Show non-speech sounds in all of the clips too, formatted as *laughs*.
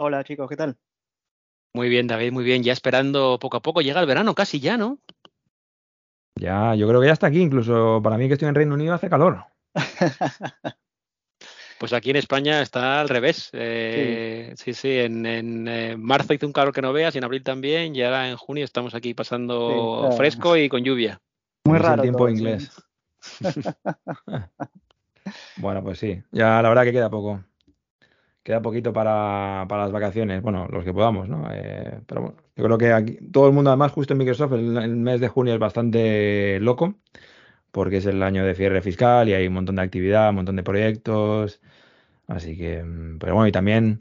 Hola chicos, ¿qué tal? Muy bien, David, muy bien. Ya esperando poco a poco. Llega el verano casi ya, ¿no? Ya, yo creo que ya está aquí. Incluso para mí que estoy en Reino Unido hace calor. *laughs* Pues aquí en España está al revés. Eh, sí. sí, en, eh, marzo hizo un calor que no veas y en abril también. Y ahora en junio estamos aquí pasando fresco y con lluvia. Muy raro. El tiempo inglés. *laughs* *laughs* bueno, pues sí. Ya la verdad que queda poco queda poquito para, las vacaciones, bueno, los que podamos, ¿no? Eh, pero bueno, yo creo que aquí, todo el mundo, además, justo en Microsoft, el, mes de junio es bastante loco, porque es el año de cierre fiscal y hay un montón de actividad, un montón de proyectos, así que, mm, pero bueno, y también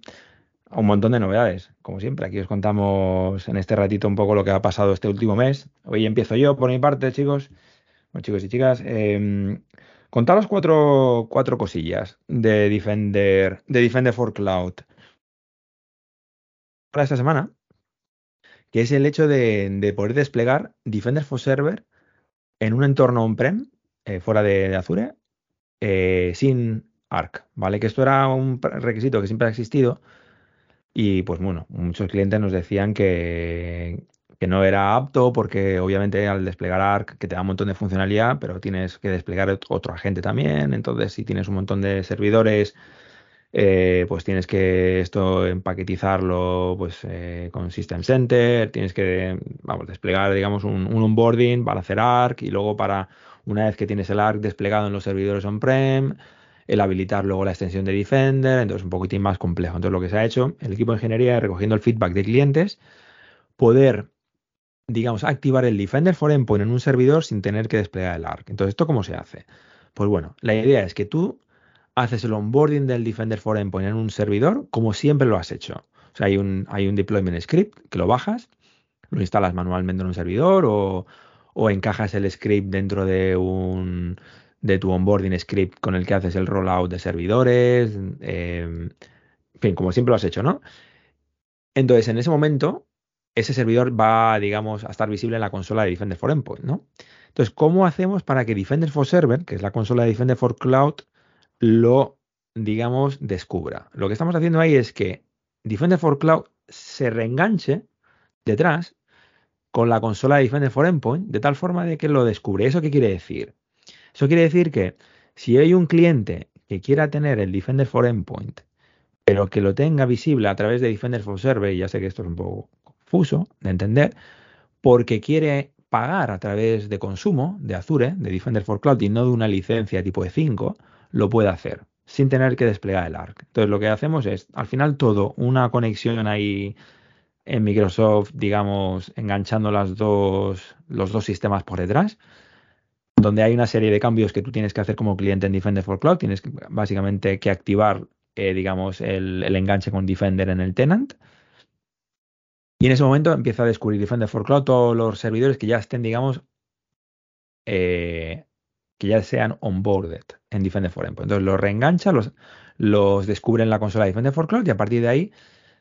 un montón de novedades, como siempre. Aquí os contamos en este ratito un poco lo que ha pasado este último mes. Hoy empiezo yo por mi parte, chicos, bueno, chicos y chicas. Eh, Contaros cuatro, cuatro cosillas de Defender, de Defender for Cloud para esta semana, que es el hecho de, poder desplegar Defender for Server en un entorno on-prem, eh, fuera de, Azure, eh, sin Arc, ¿vale? Que esto era un requisito que siempre ha existido y pues bueno, muchos clientes nos decían que, que no era apto porque obviamente al desplegar Arc, que te da un montón de funcionalidad, pero tienes que desplegar otro agente también, entonces si tienes un montón de servidores, eh, pues tienes que esto empaquetizarlo pues eh, con System Center, tienes que vamos, desplegar digamos un, un, onboarding para hacer Arc y luego para una vez que tienes el Arc desplegado en los servidores on-prem, el habilitar luego la extensión de Defender, entonces un poquitín más complejo. Entonces lo que se ha hecho, el equipo de ingeniería recogiendo el feedback de clientes, poder digamos, activar el Defender for Endpoint en un servidor sin tener que desplegar el ARC. Entonces, ¿esto cómo se hace? Pues bueno, la idea es que tú haces el onboarding del Defender for Endpoint en un servidor como siempre lo has hecho. O sea, hay un, hay un deployment script que lo bajas, lo instalas manualmente en un servidor o, encajas el script dentro de un de tu onboarding script con el que haces el rollout de servidores, em, en fin, como siempre lo has hecho, ¿no? Entonces, en ese momento, ese servidor va, digamos, a estar visible en la consola de Defender for Endpoint, ¿no? Entonces, ¿cómo hacemos para que Defender for Server, que es la consola de Defender for Cloud, lo, digamos, descubra? Lo que estamos haciendo ahí es que Defender for Cloud se reenganche detrás con la consola de Defender for Endpoint de tal forma de que lo descubre. ¿Eso qué quiere decir? Eso quiere decir que si hay un cliente que quiera tener el Defender for Endpoint, pero que lo tenga visible a través de Defender for Server, ya sé que esto es un poco fuso de entender, porque quiere pagar a través de consumo de Azure, de Defender for Cloud, y no de una licencia tipo E5, lo puede hacer sin tener que desplegar el ARC. Entonces lo que hacemos es, al final todo, una conexión ahí en Microsoft, digamos, enganchando dos, los dos sistemas por detrás, donde hay una serie de cambios que tú tienes que hacer como cliente en Defender for Cloud. Tienes básicamente que activar, eh, digamos, el, el, enganche con Defender en el tenant y en ese momento empieza a descubrir Defender for Cloud todos los servidores que ya estén, digamos, eh, que ya sean onboarded en Defender for Endpoint. Entonces los reengancha, los, descubre en la consola de Defender for Cloud y a partir de ahí,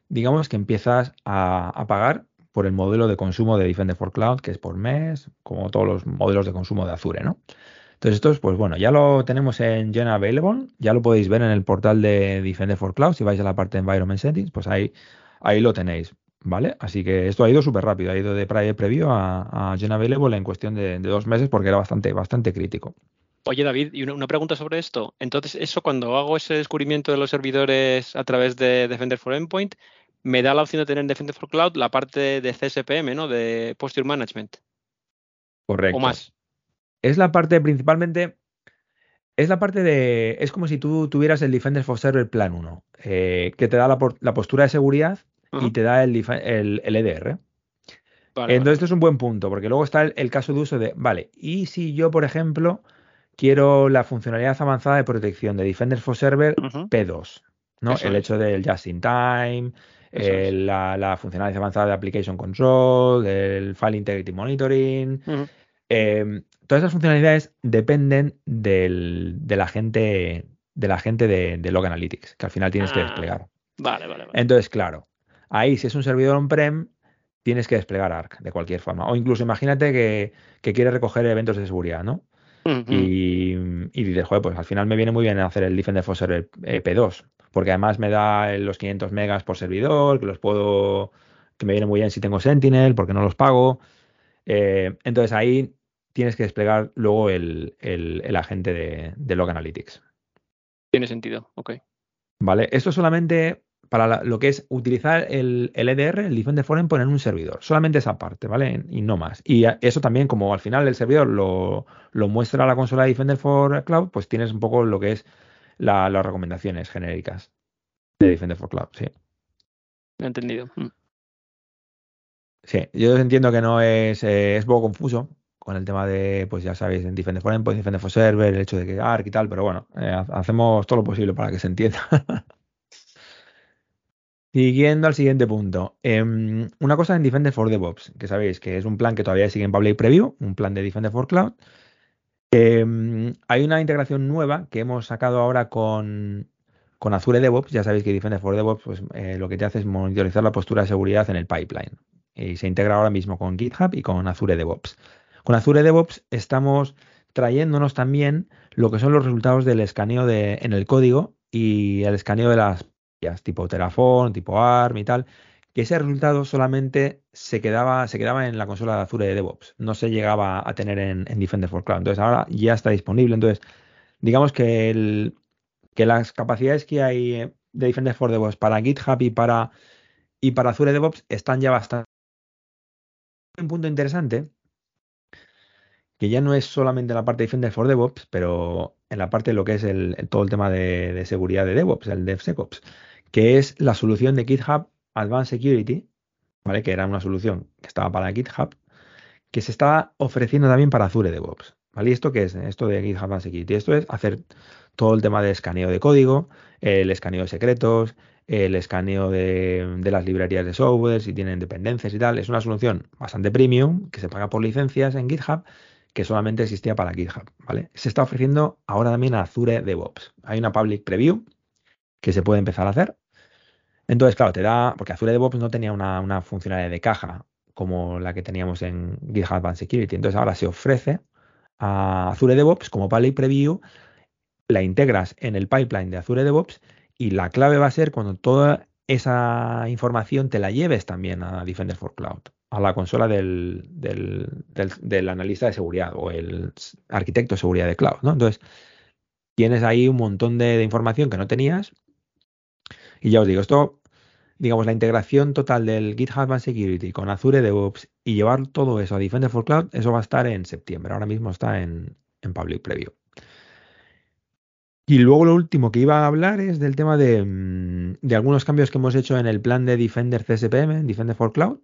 digamos que empiezas a, pagar por el modelo de consumo de Defender for Cloud, que es por mes, como todos los modelos de consumo de Azure, ¿no? Entonces, esto pues bueno, ya lo tenemos en Gen Available, ya lo podéis ver en el portal de Defender for Cloud. Si vais a la parte de Environment Settings, pues ahí, ahí lo tenéis. ¿Vale? Así que esto ha ido súper rápido, ha ido de previo a, a Gen Available en cuestión de, dos meses porque era bastante, bastante crítico. Oye, David, y una, pregunta sobre esto. Entonces, eso cuando hago ese descubrimiento de los servidores a través de Defender for Endpoint, me da la opción de tener en Defender for Cloud la parte de CSPM, ¿no? De Posture Management. Correcto. O más. Es la parte principalmente. Es la parte de. Es como si tú tuvieras el Defender for Server Plan 1, eh, que te da la, la postura de seguridad y te da el, el, EDR. Entonces, esto es un buen punto, porque luego está el, caso de uso de, vale, y si yo, por ejemplo, quiero la funcionalidad avanzada de protección de Defender for Server P2, ¿no? el hecho del just in time, eh, la, la, funcionalidad avanzada de Application Control, el File Integrity Monitoring. Em, todas esas funcionalidades dependen del, de la gente, de, la gente de, Log Analytics, que al final tienes que ah, desplegar. Vale, vale, vale. Entonces, claro, ahí si es un servidor on-prem, tienes que desplegar Arc de cualquier forma. O incluso imagínate que, que quieres recoger eventos de seguridad, ¿no? y, y, dices, joder, pues al final me viene muy bien hacer el Defender for Server P2, porque además me da los 500 megas por servidor, que los puedo, que me viene muy bien si tengo Sentinel, porque no los pago. Eh, entonces ahí tienes que desplegar luego el, agente de, Log Analytics. Tiene sentido, ok. Vale, esto solamente para lo que es utilizar el, EDR, el Defender for Endpoint en un servidor. Solamente esa parte, ¿vale? Y no más. Y eso también, como al final el servidor lo, muestra a la consola de Defender for Cloud, pues tienes un poco lo que es las recomendaciones genéricas de Defender for Cloud, sí. entendido. Mm. Sí, yo entiendo que no es, eh, es poco confuso, con el tema de, pues ya sabéis, en Defender for Endpoint, Defender for Server, el hecho de que ARC y tal, pero bueno, eh, hacemos todo lo posible para que se entienda. *laughs* Siguiendo al siguiente punto. Em, una cosa en Defender for DevOps, que sabéis que es un plan que todavía sigue en Public Preview, un plan de Defender for Cloud. Em, hay una integración nueva que hemos sacado ahora con, con Azure DevOps. Ya sabéis que Defender for DevOps pues, eh, lo que te hace es monitorizar la postura de seguridad en el pipeline. Y se integra ahora mismo con GitHub y con Azure DevOps. Con Azure DevOps estamos trayéndonos también lo que son los resultados del escaneo de, en el código y el escaneo de las tipo Terraform, tipo ARM y tal, que ese resultado solamente se quedaba, se quedaba en la consola de Azure de DevOps, no se llegaba a tener en, Defender for Cloud. Entonces ahora ya está disponible. Entonces, digamos que, el, que las capacidades que hay de Defender for DevOps para GitHub y para, y para Azure DevOps están ya bastante. Un punto interesante que ya no es solamente la parte de Defender for DevOps, pero en la parte de lo que es el, todo el tema de, seguridad de DevOps, el DevSecOps, que es la solución de GitHub Advanced Security, ¿vale? que era una solución que estaba para GitHub, que se estaba ofreciendo también para Azure DevOps. ¿Vale? ¿Y esto qué es? Esto de GitHub Advanced Security. Esto es hacer todo el tema de escaneo de código, el escaneo de secretos, el escaneo de, de, las librerías de software, si tienen dependencias y tal. Es una solución bastante premium que se paga por licencias en GitHub que solamente existía para GitHub, ¿vale? Se está ofreciendo ahora también a Azure DevOps. Hay una public preview que se puede empezar a hacer. Entonces, claro, te da, porque Azure DevOps no tenía una, funcionalidad de caja como la que teníamos en GitHub Advanced Security. Entonces, ahora se ofrece a Azure DevOps como public preview, la integras en el pipeline de Azure DevOps y la clave va a ser cuando toda esa información te la lleves también a Defender for Cloud a la consola del, del, analista de seguridad o el arquitecto de seguridad de cloud, ¿no? Entonces, tienes ahí un montón de, información que no tenías. Y ya os digo, esto, digamos, la integración total del GitHub Advanced Security con Azure DevOps y llevar todo eso a Defender for Cloud, eso va a estar en septiembre. Ahora mismo está en, en Public Preview. Y luego lo último que iba a hablar es del tema de, mm, de, algunos cambios que hemos hecho en el plan de Defender CSPM, Defender for Cloud,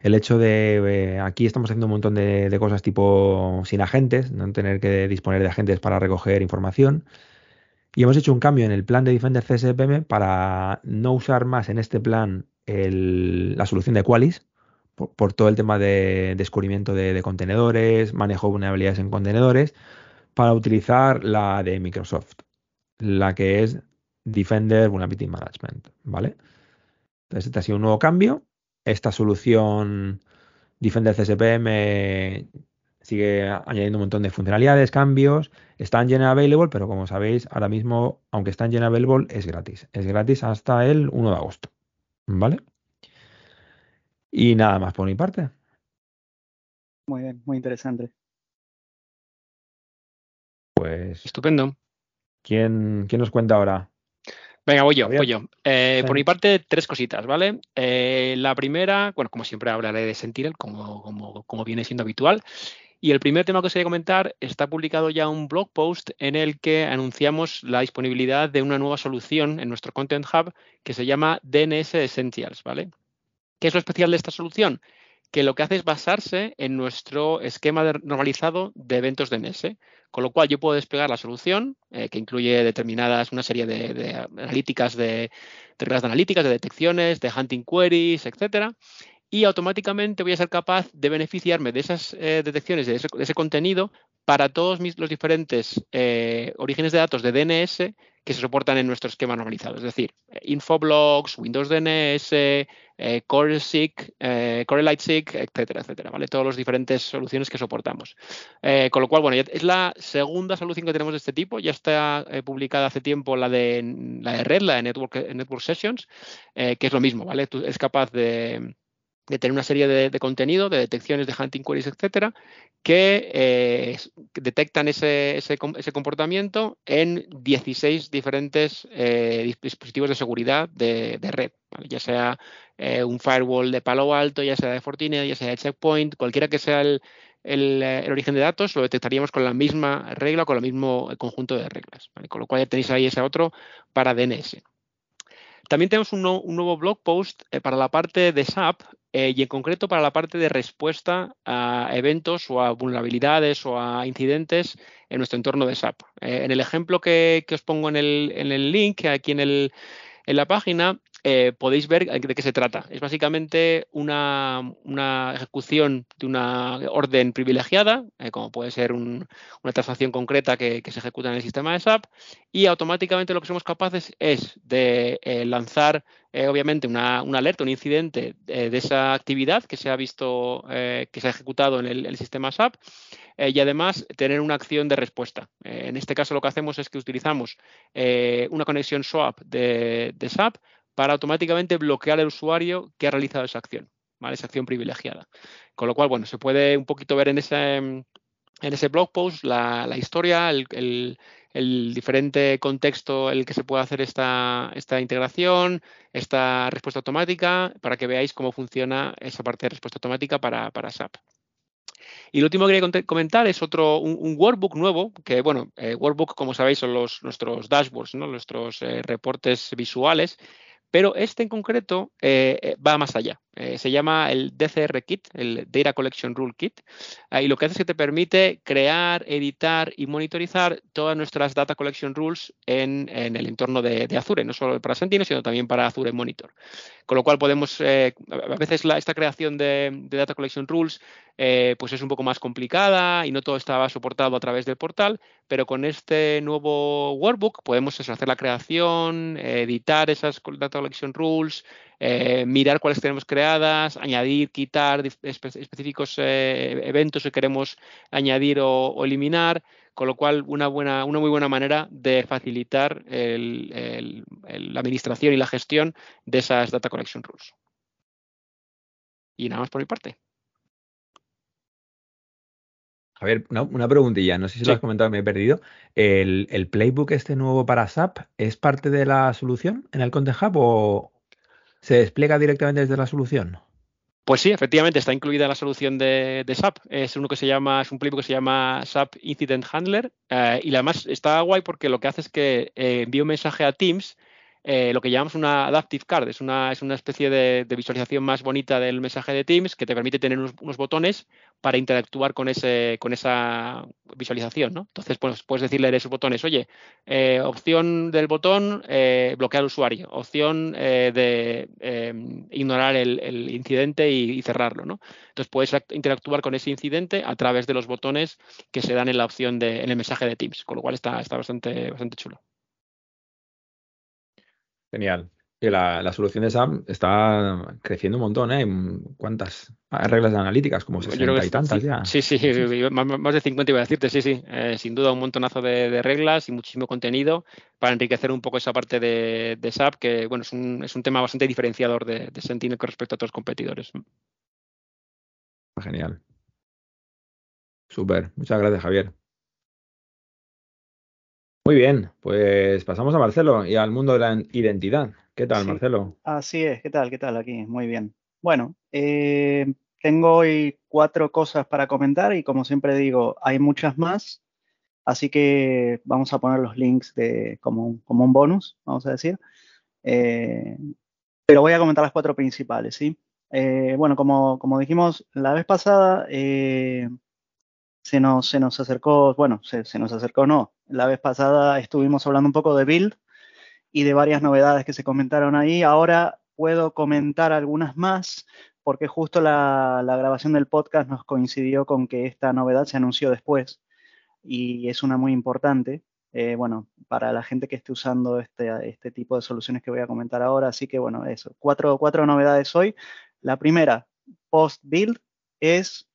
el hecho de eh, aquí estamos haciendo un montón de, cosas tipo sin agentes, no tener que disponer de agentes para recoger información. Y hemos hecho un cambio en el plan de Defender CSPM para no usar más en este plan la solución de Qualys, por, todo el tema de descubrimiento de, contenedores, manejo de vulnerabilidades en contenedores, para utilizar la de Microsoft, la que es Defender Vulnerability Management, ¿vale? Entonces, este ha sido un nuevo cambio esta solución Defender CSPM sigue añadiendo un montón de funcionalidades, cambios. Está en General Available, pero como sabéis, ahora mismo, aunque está en General Available, es gratis. Es gratis hasta el 1 de agosto. ¿Vale? Y nada más por mi parte. Muy bien, muy interesante. Pues. Estupendo. ¿Quién, quién nos cuenta ahora? Venga, voy yo, voy yo. Eh, por mi parte, tres cositas, ¿vale? Eh, la primera, bueno, como siempre hablaré de Sentinel, como, como, viene siendo habitual. Y el primer tema que os voy a comentar, está publicado ya un blog post en el que anunciamos la disponibilidad de una nueva solución en nuestro Content Hub que se llama DNS Essentials, ¿vale? ¿Qué es lo especial de esta solución? Que lo que hace es basarse en nuestro esquema normalizado de eventos DNS, con lo cual yo puedo desplegar la solución, eh, que incluye determinadas, una serie de, analíticas, de, reglas de analíticas, de detecciones, de hunting queries, etcétera, y automáticamente voy a ser capaz de beneficiarme de esas eh, detecciones, de ese, contenido, para todos los diferentes eh, orígenes de datos de DNS que se soportan en nuestro esquema normalizado. Es decir, eh, Infoblogs, Windows DNS, eh, CoreSeek, eh, CoreLightSeek, etcétera, etcétera, ¿vale? Todas las diferentes soluciones que soportamos. con lo cual, bueno, es la segunda solución que tenemos de este tipo. Ya está publicada hace tiempo la de, la de Red, la de Network, Sessions, que es lo mismo, ¿vale? Es capaz de de tener una serie de, contenido, de detecciones de hunting queries, etcétera, que eh, detectan ese, ese, comportamiento en 16 diferentes eh, dispositivos de seguridad de, red, ya sea eh, un firewall de Palo Alto, ya sea de Fortinet, ya sea de Checkpoint, cualquiera que sea el, origen de datos, lo detectaríamos con la misma regla, con el mismo conjunto de reglas. Con lo cual ya tenéis ahí ese otro para DNS. También tenemos un, nuevo blog post para la parte de SAP eh, y en concreto para la parte de respuesta a eventos o a vulnerabilidades o a incidentes en nuestro entorno de SAP. Eh, en el ejemplo que, os pongo en el, en el link aquí en, el, en la página, eh, podéis ver de qué se trata. Es básicamente una, ejecución de una orden privilegiada, eh, como puede ser una transacción concreta que, se ejecuta en el sistema de SAP, y automáticamente lo que somos capaces es de eh, lanzar, obviamente, una, alerta, un incidente de esa actividad que se ha visto, que se ha ejecutado en el, sistema SAP, y además tener una acción de respuesta. en este caso lo que hacemos es que utilizamos una conexión SWAP de, de SAP para automáticamente bloquear al usuario que ha realizado esa acción, esa acción privilegiada. Con lo cual, bueno, se puede un poquito ver en ese, en ese blog post la, historia, el, diferente contexto en el que se puede hacer esta, esta integración, esta respuesta automática, para que veáis cómo funciona esa parte de respuesta automática para, SAP. Y lo último que quería comentar es otro, un, workbook nuevo, que bueno, eh, workbook, como sabéis, son los, nuestros dashboards, ¿no? nuestros eh, reportes visuales pero este en concreto eh, eh, va más allá. Eh, se llama el DCR Kit, el Data Collection Rule Kit, y lo que hace es que te permite crear, editar y monitorizar todas nuestras Data Collection Rules en, el entorno de, Azure, no solo para Sentinel, sino también para Azure Monitor. Con lo cual podemos, a veces esta creación de, Data Collection Rules pues es un poco más complicada y no todo estaba soportado a través del portal, pero con este nuevo workbook podemos hacer la creación, editar esas Data Collection Rules, eh, mirar cuáles tenemos creadas, añadir, quitar específicos eh, eventos que queremos añadir o, eliminar, con lo cual una, buena, una muy buena manera de facilitar la administración y la gestión de esas Data Collection Rules. Y nada más por mi parte. A ver, una, preguntilla, no sé si lo has comentado, me he perdido. ¿El, playbook este nuevo para SAP es parte de la solución en el Content Hub o se despliega directamente desde la solución? Pues sí, efectivamente, está incluida la solución de, SAP. Es uno que se llama, es un playbook que se llama SAP Incident Handler eh, y además está guay porque lo que hace es que eh, envía un mensaje a Teams eh, lo que llamamos una adaptive card. Es una, es una especie de, visualización más bonita del mensaje de Teams que te permite tener unos, botones para interactuar con, ese, con esa visualización. ¿no? Entonces, pues, puedes decirle a esos botones, oye, eh, opción del botón eh, bloquear al usuario, opción de ignorar el, incidente y, cerrarlo. ¿no? Entonces, puedes interactuar con ese incidente a través de los botones que se dan en la opción de, en el mensaje de Teams, con lo cual está, está bastante, bastante chulo. Genial. Y la, solución de SAP está creciendo un montón, ¿eh? ¿Cuántas reglas analíticas? Como 60 y tantas ya. Sí, sí, más, de 50 iba a decirte, sí, sí. Eh, sin duda un montonazo de, reglas y muchísimo contenido para enriquecer un poco esa parte de, SAP, que bueno, es un, es un tema bastante diferenciador de, de Sentinel con respecto a otros competidores. Genial. Súper. Muchas gracias, Javier. Muy bien, pues pasamos a Marcelo y al mundo de la identidad. ¿Qué tal, Marcelo? Así es, ¿qué tal? ¿Qué tal aquí? Muy bien. Bueno, eh, tengo hoy cuatro cosas para comentar y como siempre digo, hay muchas más, así que vamos a poner los links de, como, como un bonus, vamos a decir. Eh, pero voy a comentar las cuatro principales, ¿sí? Eh, bueno, como, como, dijimos la vez pasada, eh, se, nos, se nos acercó, bueno, se, se, nos acercó, no. La vez pasada estuvimos hablando un poco de build y de varias novedades que se comentaron ahí. Ahora puedo comentar algunas más porque justo la, grabación del podcast nos coincidió con que esta novedad se anunció después y es una muy importante. Eh, bueno, para la gente que esté usando este, este tipo de soluciones que voy a comentar ahora. Así que bueno, eso, cuatro, cuatro novedades hoy. La primera, post-build, es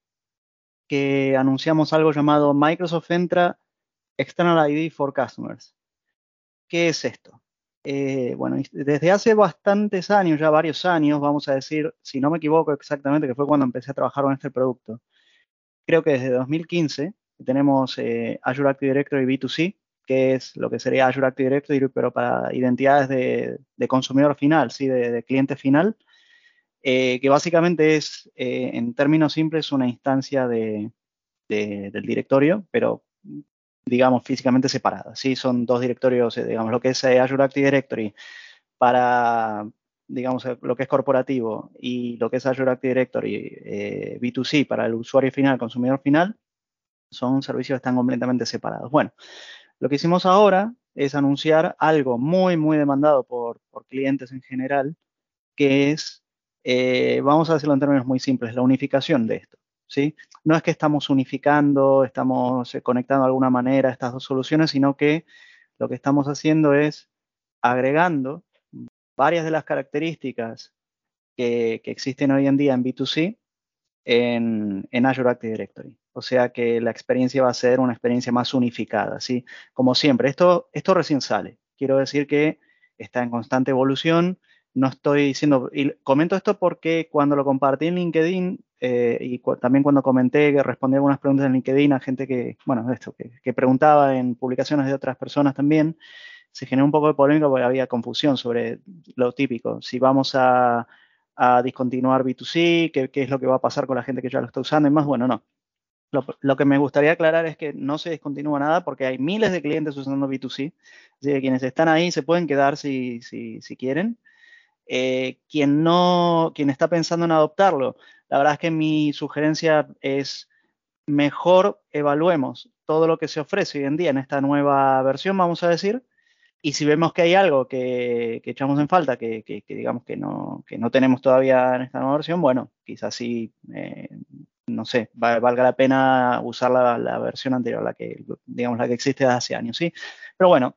que anunciamos algo llamado Microsoft Entra External ID for Customers. ¿Qué es esto? Eh, bueno, desde hace bastantes años, ya varios años, vamos a decir, si no me equivoco exactamente, que fue cuando empecé a trabajar con este producto. Creo que desde 2015 tenemos eh, Azure Active Directory B2C, que es lo que sería Azure Active Directory, pero para identidades de, consumidor final, ¿sí? de, cliente final, eh, que básicamente es, en términos simples, una instancia de, del directorio, pero digamos físicamente separada. ¿sí? Son dos directorios, eh, digamos, lo que es Azure Active Directory para, digamos, lo que es corporativo y lo que es Azure Active Directory B2C para el usuario final, consumidor final, son servicios que están completamente separados. Bueno, lo que hicimos ahora es anunciar algo muy, muy demandado por, clientes en general, que es, eh, vamos a decirlo en términos muy simples, la unificación de esto. ¿Sí? No es que estamos unificando, estamos eh, conectando de alguna manera estas dos soluciones, sino que lo que estamos haciendo es agregando varias de las características que, existen hoy en día en B2C en, en Azure Active Directory o sea que la experiencia va a ser una experiencia más unificada, ¿sí? Como siempre, esto, esto recién sale. Quiero decir que está en constante evolución. No estoy diciendo, y comento esto porque cuando lo compartí en LinkedIn eh, y también cuando comenté que respondí algunas preguntas en LinkedIn a gente que, bueno, esto, que, preguntaba en publicaciones de otras personas también, se generó un poco de polémica porque había confusión sobre lo típico. Si vamos a, a discontinuar B2C, ¿qué, ¿qué, es lo que va a pasar con la gente que ya lo está usando y más. Bueno, no. Lo, que me gustaría aclarar es que no se descontinúa nada porque hay miles de clientes usando B2C. Así que quienes están ahí se pueden quedar si, si, si quieren. Eh, quien no, quien está pensando en adoptarlo, la verdad es que mi sugerencia es mejor evaluemos todo lo que se ofrece hoy en día en esta nueva versión, vamos a decir, y si vemos que hay algo que, echamos en falta, que, que, digamos que no, que no tenemos todavía en esta nueva versión, bueno, quizás sí eh, no sé, valga la pena usar la, versión anterior, la que, digamos, la que existe hace años, ¿sí? Pero bueno,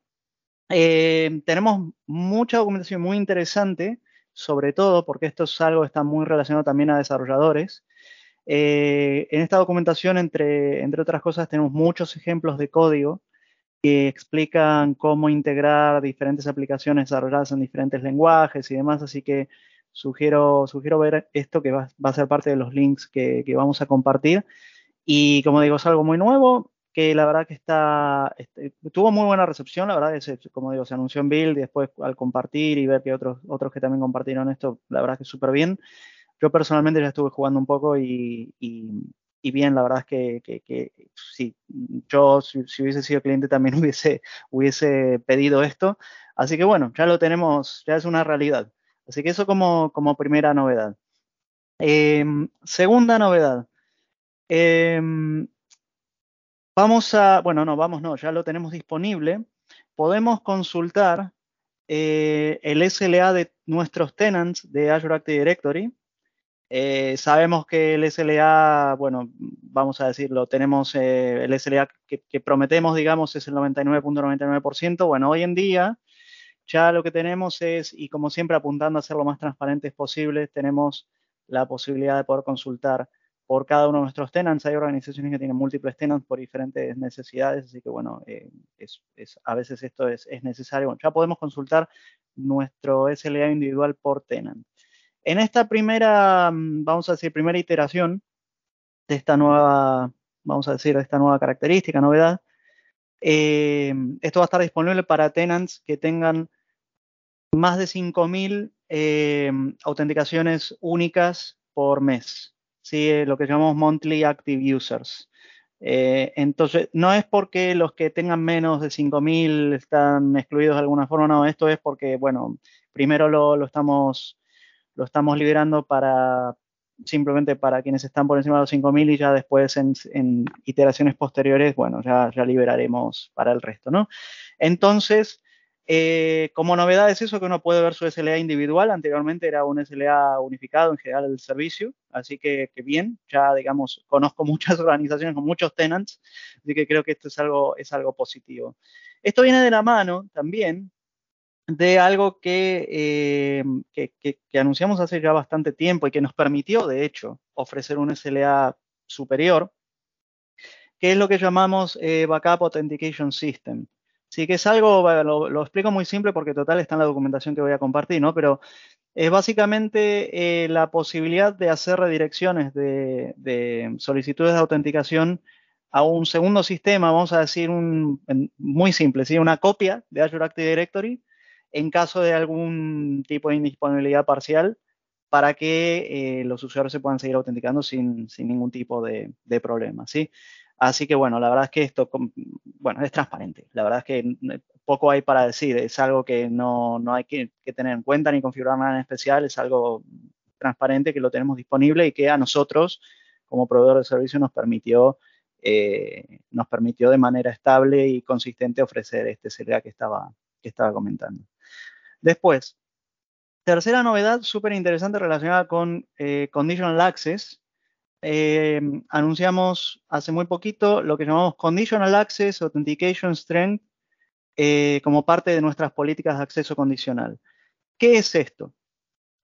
eh, tenemos mucha documentación muy interesante, sobre todo porque esto es algo que está muy relacionado también a desarrolladores. Eh, en esta documentación, entre, entre otras cosas, tenemos muchos ejemplos de código que explican cómo integrar diferentes aplicaciones desarrolladas en diferentes lenguajes y demás, así que sugiero, sugiero ver esto que va, a ser parte de los links que, vamos a compartir. Y como digo, es algo muy nuevo, que la verdad que está, este, tuvo muy buena recepción, la verdad, que como digo, se anunció en Build y después al compartir y ver que otros, otros que también compartieron esto, la verdad que súper bien. Yo personalmente ya estuve jugando un poco y, bien, la verdad es que, que, sí, yo si, hubiese sido cliente también *laughs* hubiese, hubiese pedido esto. Así que bueno, ya lo tenemos, ya es una realidad. Así que eso como, como primera novedad. Em, segunda novedad. Em, vamos a, bueno, no, vamos, no, ya lo tenemos disponible. Podemos consultar eh, el SLA de nuestros tenants de Azure Active Directory. Eh, sabemos que el SLA, bueno, vamos a decirlo, tenemos eh, el SLA que, prometemos, digamos, es el 99.99%. Bueno, hoy en día ya lo que tenemos es, y como siempre apuntando a ser lo más transparentes posible, tenemos la posibilidad de poder consultar por cada uno de nuestros tenants. Hay organizaciones que tienen múltiples tenants por diferentes necesidades, así que bueno, eh, a veces esto es, necesario. ya podemos consultar nuestro SLA individual por tenant. En esta primera, mm, vamos a decir, primera iteración de esta nueva, vamos a decir, de esta nueva característica, novedad, eh, esto va a estar disponible para tenants que tengan más de 5.000 eh, autenticaciones únicas por mes, ¿sí? Eh, lo que llamamos monthly active users. Eh, entonces, no es porque los que tengan menos de 5.000 están excluidos de alguna forma, no, esto es porque, bueno, primero lo, estamos lo estamos liberando para simplemente para quienes están por encima de los 5.000 y ya después en, iteraciones posteriores, bueno, ya, ya liberaremos para el resto, ¿no? Entonces, eh, como novedad es eso que uno puede ver su SLA individual. Anteriormente era un SLA unificado en general del servicio, así que, bien, ya digamos, conozco *laughs* muchas organizaciones con muchos tenants, así que creo que esto es algo, es algo positivo. Esto viene de la mano también de algo eh, que, que, anunciamos hace ya bastante tiempo y que nos permitió, de hecho, ofrecer un SLA superior, que es lo que llamamos eh, Backup Authentication System. Sí, que es algo, lo, explico muy simple porque total está en la documentación que voy a compartir, ¿no? Pero es básicamente eh, la posibilidad de hacer redirecciones de, solicitudes de autenticación a un segundo sistema, vamos a decir un, muy simple, ¿sí? una copia de Azure Active Directory en caso de algún tipo de indisponibilidad parcial para que eh, los usuarios se puedan seguir autenticando sin, ningún tipo de, de problema. ¿sí? Así que bueno, la verdad es que esto, bueno, es transparente. La verdad es que poco hay para decir. Es algo que no, hay que, tener en cuenta ni configurar nada en especial. Es algo transparente que lo tenemos disponible y que a nosotros, como proveedor de servicio, nos permitió, eh, nos permitió de manera estable y consistente ofrecer este CLA que estaba, que estaba comentando. Después, tercera novedad súper interesante relacionada con eh, Conditional Access eh, anunciamos hace muy poquito lo que llamamos Conditional Access Authentication Strength eh, como parte de nuestras políticas de acceso condicional. ¿Qué es esto?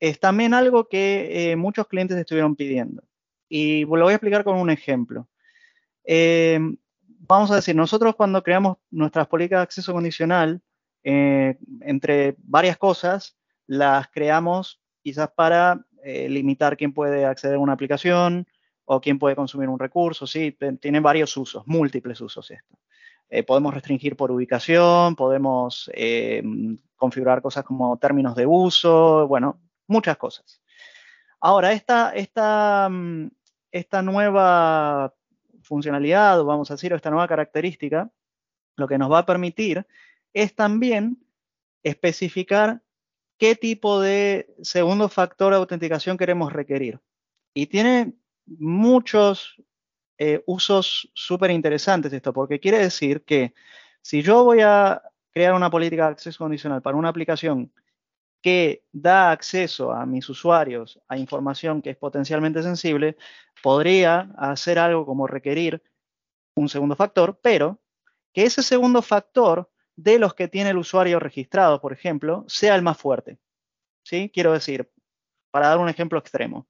Es también algo que eh, muchos clientes estuvieron pidiendo. Y lo voy a explicar con un ejemplo. vamos a decir, nosotros cuando creamos nuestras políticas de acceso condicional, entre varias cosas, las creamos quizás para limitar quién puede acceder a una aplicación, o quién puede consumir un recurso, sí, tiene varios usos, múltiples usos esto. Eh, podemos restringir por ubicación, podemos eh, configurar cosas como términos de uso, bueno, muchas cosas. Ahora, esta, esta, mm, esta nueva funcionalidad, vamos a decir, o esta nueva característica, lo que nos va a permitir es también especificar qué tipo de segundo factor de autenticación queremos requerir. Y tiene muchos eh, usos súper interesantes esto, porque quiere decir que si yo voy a crear una política de acceso condicional para una aplicación que da acceso a mis usuarios a información que es potencialmente sensible, podría hacer algo como requerir un segundo factor, pero que ese segundo factor de los que tiene el usuario registrado, por ejemplo, sea el más fuerte. ¿Sí? Quiero decir, para dar un ejemplo extremo,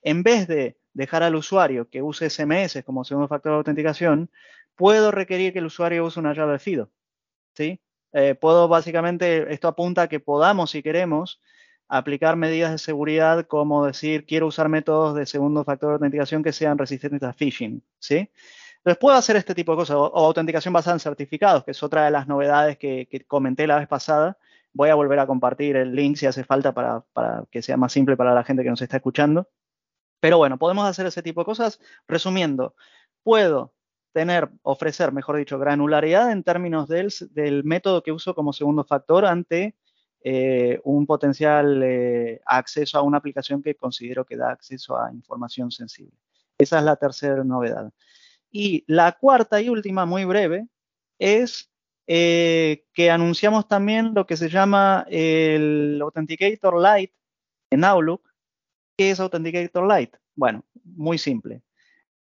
en vez de dejar al usuario que use SMS como segundo factor de autenticación, puedo requerir que el usuario use una llave FIDO. ¿sí? Eh, puedo básicamente, esto apunta a que podamos, si queremos, aplicar medidas de seguridad como decir, quiero usar métodos de segundo factor de autenticación que sean resistentes a phishing. ¿sí? Entonces puedo hacer este tipo de cosas, o, autenticación basada en certificados, que es otra de las novedades que, comenté la vez pasada. Voy a volver a compartir el link si hace falta para que sea más simple para la gente que nos está escuchando. Pero bueno, podemos hacer ese tipo de cosas. Resumiendo, puedo tener, ofrecer, mejor dicho, granularidad en términos del, método que uso como segundo factor ante eh, un potencial eh, acceso a una aplicación que considero que da acceso a información sensible. Esa es la tercera novedad. Y la cuarta y última, muy breve, es eh, que anunciamos también lo que se llama el Authenticator Lite en Outlook, ¿Qué es Authenticator Lite? Bueno, muy simple.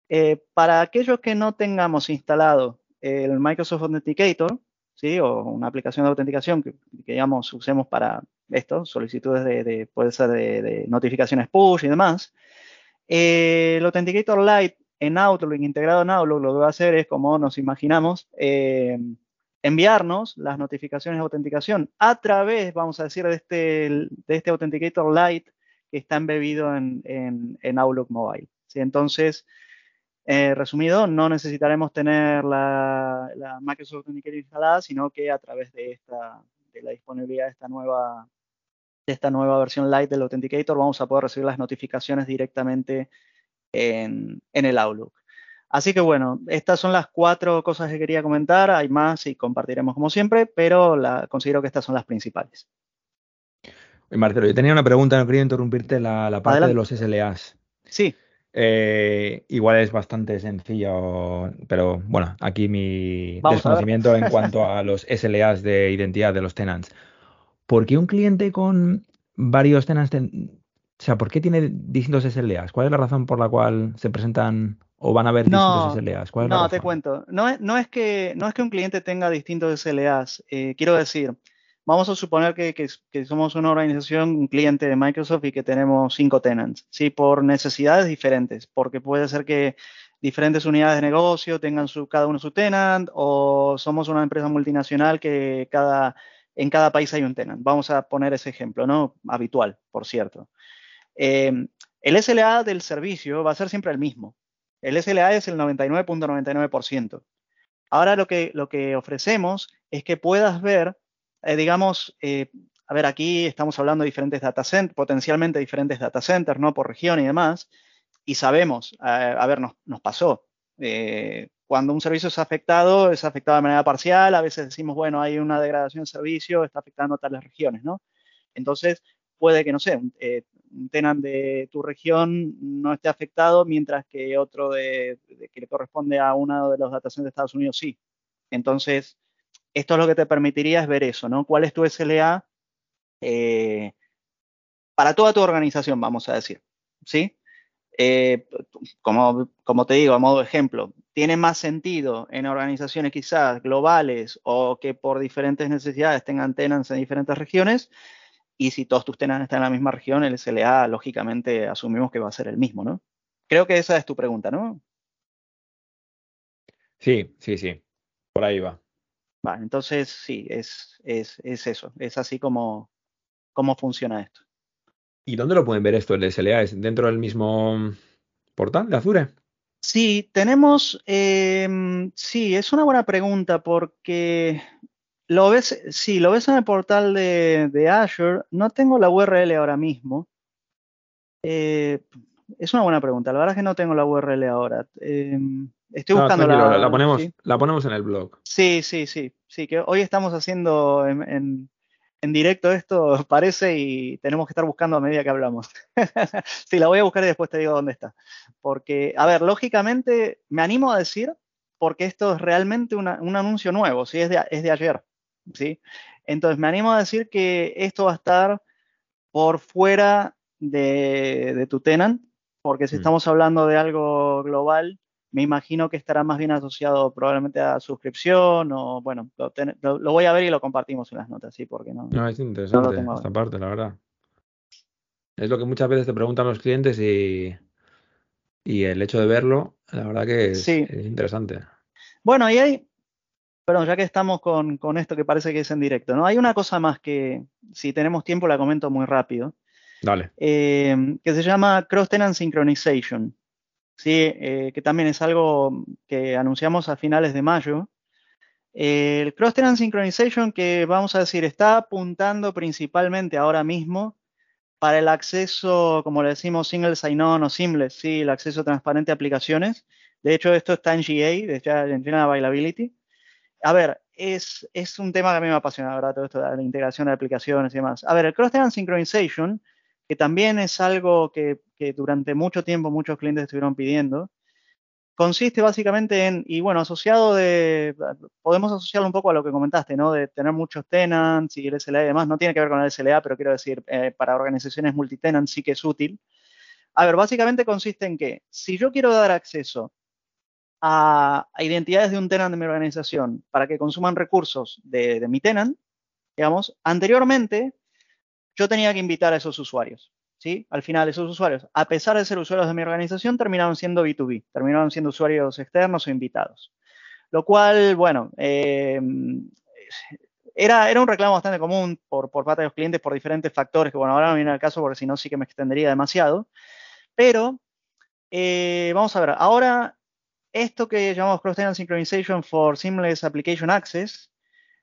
Eh, para aquellos que no tengamos instalado el Microsoft Authenticator, ¿sí? o una aplicación de autenticación que, digamos usemos para esto, solicitudes de, puede ser de, notificaciones push y demás, eh, el Authenticator Lite en Outlook, integrado en Outlook, lo que va a hacer es, como nos imaginamos, eh, enviarnos las notificaciones de autenticación a través, vamos a decir, de este, de este Authenticator Lite que está embebido en, en, Outlook Mobile. ¿sí? Entonces, eh, resumido, no necesitaremos tener la, Microsoft Authenticator instalada, sino que a través de, esta, de la disponibilidad de esta nueva de esta nueva versión light del Authenticator vamos a poder recibir las notificaciones directamente en, en el Outlook. Así que bueno, estas son las cuatro cosas que quería comentar. Hay más y compartiremos como siempre, pero la, considero que estas son las principales. Marcelo, yo tenía una pregunta, no quería interrumpirte la, la parte Adelante. de los SLAs. Sí, Eh, igual es bastante sencillo, pero bueno, aquí mi Vamos desconocimiento en cuanto a *laughs* los SLAs de identidad de los tenants. ¿Por qué un cliente con varios tenants, ten- o sea, por qué tiene distintos SLAs? ¿Cuál es la razón por la cual se presentan o van a haber No, distintos SLAs? ¿Cuál es la no, te razón? cuento. No es, no es que, no es que un cliente tenga distintos SLAs. eh, quiero decir, vamos a suponer que, somos una organización, un cliente de Microsoft y que tenemos cinco tenants, ¿sí? Por necesidades diferentes, porque puede ser que diferentes unidades de negocio tengan su, cada uno su tenant, o somos una empresa multinacional que cada, en cada país hay un tenant. Vamos a poner ese ejemplo, ¿no? Habitual, por cierto. Eh, el SLA del servicio va a ser siempre el mismo. El SLA es el 99.99%. Ahora lo que, lo que ofrecemos es que puedas ver, eh, digamos, eh, a ver, aquí estamos hablando de diferentes data centers, potencialmente diferentes data centers, ¿no? Por región y demás. Y sabemos, eh, a ver, nos, nos pasó. eh, cuando un servicio es afectado, es afectado de manera parcial. A veces decimos, bueno, hay una degradación de servicio, está afectando a tales regiones, ¿no? Entonces, puede que, no sé, un, eh, un tenant de tu región no esté afectado, mientras que otro de, de que le corresponde a uno de los data centers de Estados Unidos sí. Entonces, esto es lo que te permitiría es ver eso, ¿no? ¿Cuál es tu SLA eh, para toda tu organización, vamos a decir? ¿Sí? Eh, como, como te digo, a modo de ejemplo, tiene más sentido en organizaciones quizás globales o que por diferentes necesidades tengan tenants en diferentes regiones. Y si todos tus tenants están en la misma región, el SLA, lógicamente, asumimos que va a ser el mismo, ¿no? Creo que esa es tu pregunta, ¿no? Sí, sí, sí. Por ahí va. Vale, entonces sí, es, es, es eso. Es así como, funciona esto. ¿Y dónde lo pueden ver esto, el SLA? ¿Es dentro del mismo portal de Azure? Sí, tenemos, eh, sí, es una buena pregunta porque lo ves, sí, lo ves en el portal de, de Azure. No tengo la URL ahora mismo. Eh, es una buena pregunta. La verdad es que no tengo la URL ahora. Eh, estoy buscando la. la ponemos, ¿sí? la ponemos en el blog. Sí, sí, sí, sí, que hoy estamos haciendo en, en- en directo esto, *laughs* parece, y tenemos que estar buscando a medida que hablamos. *laughs* sí, la voy a buscar y después te digo dónde está. Porque, a ver, lógicamente me animo a decir, porque esto es realmente una- un anuncio nuevo, ¿sí? Es de, es de ayer, ¿sí? Entonces me animo a decir que esto va a estar por fuera de, de tu tenant, porque si Mm. estamos hablando de algo global, me imagino que estará más bien asociado probablemente a suscripción o, bueno, lo, ten- lo- lo voy a ver y lo compartimos en las notas, sí, porque no. No, es interesante tengo esta parte, la verdad. Es lo que muchas veces te preguntan los clientes y, y el hecho de verlo, la verdad que es, Sí. es interesante. Bueno, y hay, perdón, ya que estamos con, con esto que parece que es en directo, ¿no? Hay una cosa más que, si tenemos tiempo, la comento muy rápido. Dale. eh, que se llama Cross Tenant Synchronization, ¿sí? Eh, que también es algo que anunciamos a finales de mayo. El Cross Tenant Synchronization, que vamos a decir, está apuntando principalmente ahora mismo para el acceso, como le decimos, single sign-on o seamless, ¿sí? el acceso transparente a aplicaciones. De hecho, esto está en GA, ya en General Availability. A ver, es, es un tema que a mí me apasiona, ¿verdad? Todo esto de la integración de aplicaciones y demás. A ver, el Cross Tenant Synchronization, que también es algo que, durante mucho tiempo muchos clientes estuvieron pidiendo, consiste básicamente en, y bueno, asociado de, podemos asociarlo un poco a lo que comentaste, ¿no? De tener muchos tenants y el SLA y demás, no tiene que ver con el SLA, pero quiero decir, eh, para organizaciones multitenant sí que es útil. A ver, básicamente consiste en que si yo quiero dar acceso a, a identidades de un tenant de mi organización para que consuman recursos de, de mi tenant, digamos, anteriormente yo tenía que invitar a esos usuarios. ¿sí? Al final, esos usuarios, a pesar de ser usuarios de mi organización, terminaron siendo B2B, terminaron siendo usuarios externos o invitados. Lo cual, bueno, eh, era, era un reclamo bastante común por, por parte de los clientes por diferentes factores, que bueno, ahora no viene al caso porque si no sí que me extendería demasiado. Pero, eh, vamos a ver, ahora esto que llamamos Cross-Tenant Synchronization for Seamless Application Access,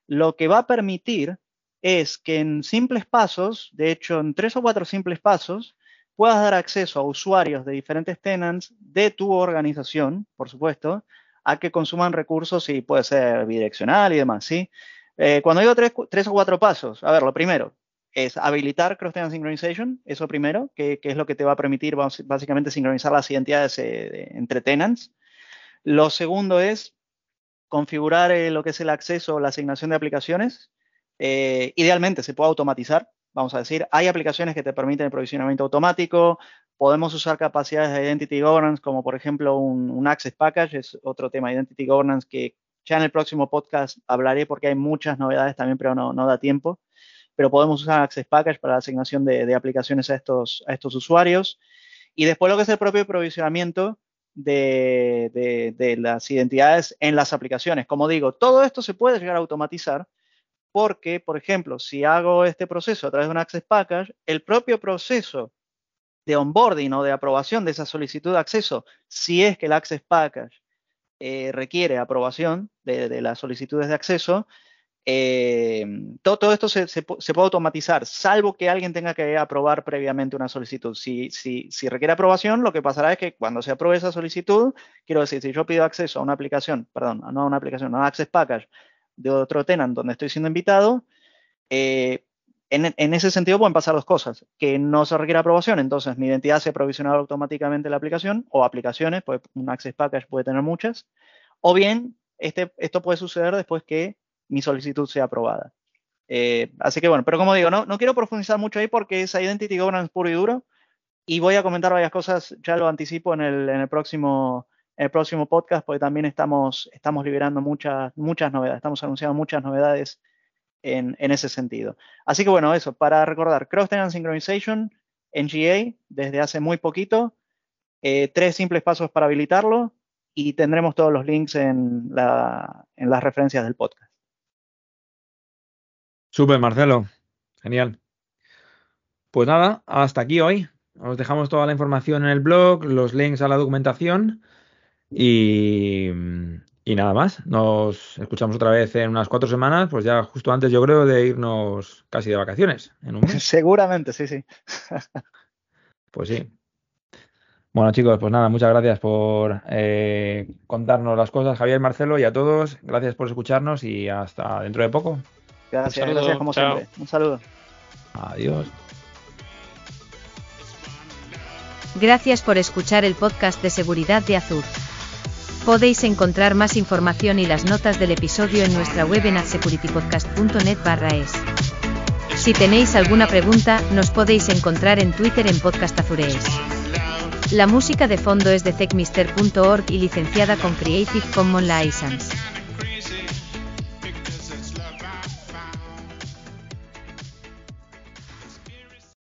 lo que va a permitir es que en simples pasos, de hecho en tres o cuatro simples pasos, puedas dar acceso a usuarios de diferentes tenants de tu organización, por supuesto, a que consuman recursos y puede ser bidireccional y demás, ¿sí? Eh, cuando digo tres, tres, o cuatro pasos, a ver, lo primero, es habilitar Cross-Tenant Synchronization, eso primero, que, es lo que te va a permitir básicamente sincronizar las identidades eh, entre tenants. Lo segundo es configurar eh, lo que es el acceso o la asignación de aplicaciones. Eh, idealmente se puede automatizar, vamos a decir. Hay aplicaciones que te permiten el provisionamiento automático. Podemos usar capacidades de Identity Governance, como por ejemplo un, Access Package, es otro tema de Identity Governance que ya en el próximo podcast hablaré porque hay muchas novedades también, pero no, da tiempo. Pero podemos usar Access Package para la asignación de, aplicaciones a estos, a estos usuarios. Y después lo que es el propio provisionamiento, de, las identidades en las aplicaciones. Como digo, todo esto se puede llegar a automatizar porque, por ejemplo, si hago este proceso a través de un Access Package, el propio proceso de onboarding o de aprobación de esa solicitud de acceso, si es que el Access Package eh, requiere aprobación de, las solicitudes de acceso, eh, todo, esto se, puede automatizar, salvo que alguien tenga que aprobar previamente una solicitud. Si, si, requiere aprobación, lo que pasará es que cuando se apruebe esa solicitud, quiero decir, si yo pido acceso a una aplicación, perdón, no a una aplicación, a un Access Package de otro tenant donde estoy siendo invitado, eh, en, ese sentido pueden pasar dos cosas, que no se requiere aprobación, entonces mi identidad se provisiona automáticamente en la aplicación o aplicaciones, pues un Access Package puede tener muchas, o bien este, esto puede suceder después que mi solicitud sea aprobada. Eh, así que bueno, pero como digo, no, no quiero profundizar mucho ahí porque es Identity Governance puro y duro. Y voy a comentar varias cosas, ya lo anticipo en el, en el, próximo, el próximo podcast, porque también estamos, estamos liberando muchas, muchas novedades, estamos anunciando muchas novedades en, en ese sentido. Así que bueno, eso, para recordar, Cross-Tenant Synchronization en GA desde hace muy poquito, eh, tres simples pasos para habilitarlo y tendremos todos los links en, la, en las referencias del podcast. Súper, Marcelo. Genial. Pues nada, hasta aquí hoy. Os dejamos toda la información en el blog, los links a la documentación y, nada más. Nos escuchamos otra vez en unas cuatro semanas, pues ya justo antes yo creo de irnos casi de vacaciones. En un *laughs* Seguramente, sí, sí. *laughs* pues sí. Bueno chicos, pues nada, muchas gracias por eh, contarnos las cosas, Javier, Marcelo y a todos. Gracias por escucharnos y hasta dentro de poco. Gracias, gracias como siempre. Un saludo. Adiós. Gracias por escuchar el podcast de seguridad de Azur. Podéis encontrar más información y las notas del episodio en nuestra web en adsecuritypodcast.net es. Si tenéis alguna pregunta, nos podéis encontrar en Twitter en Podcast Azurees. La música de fondo es de techmister.org y licenciada con Creative Commons License.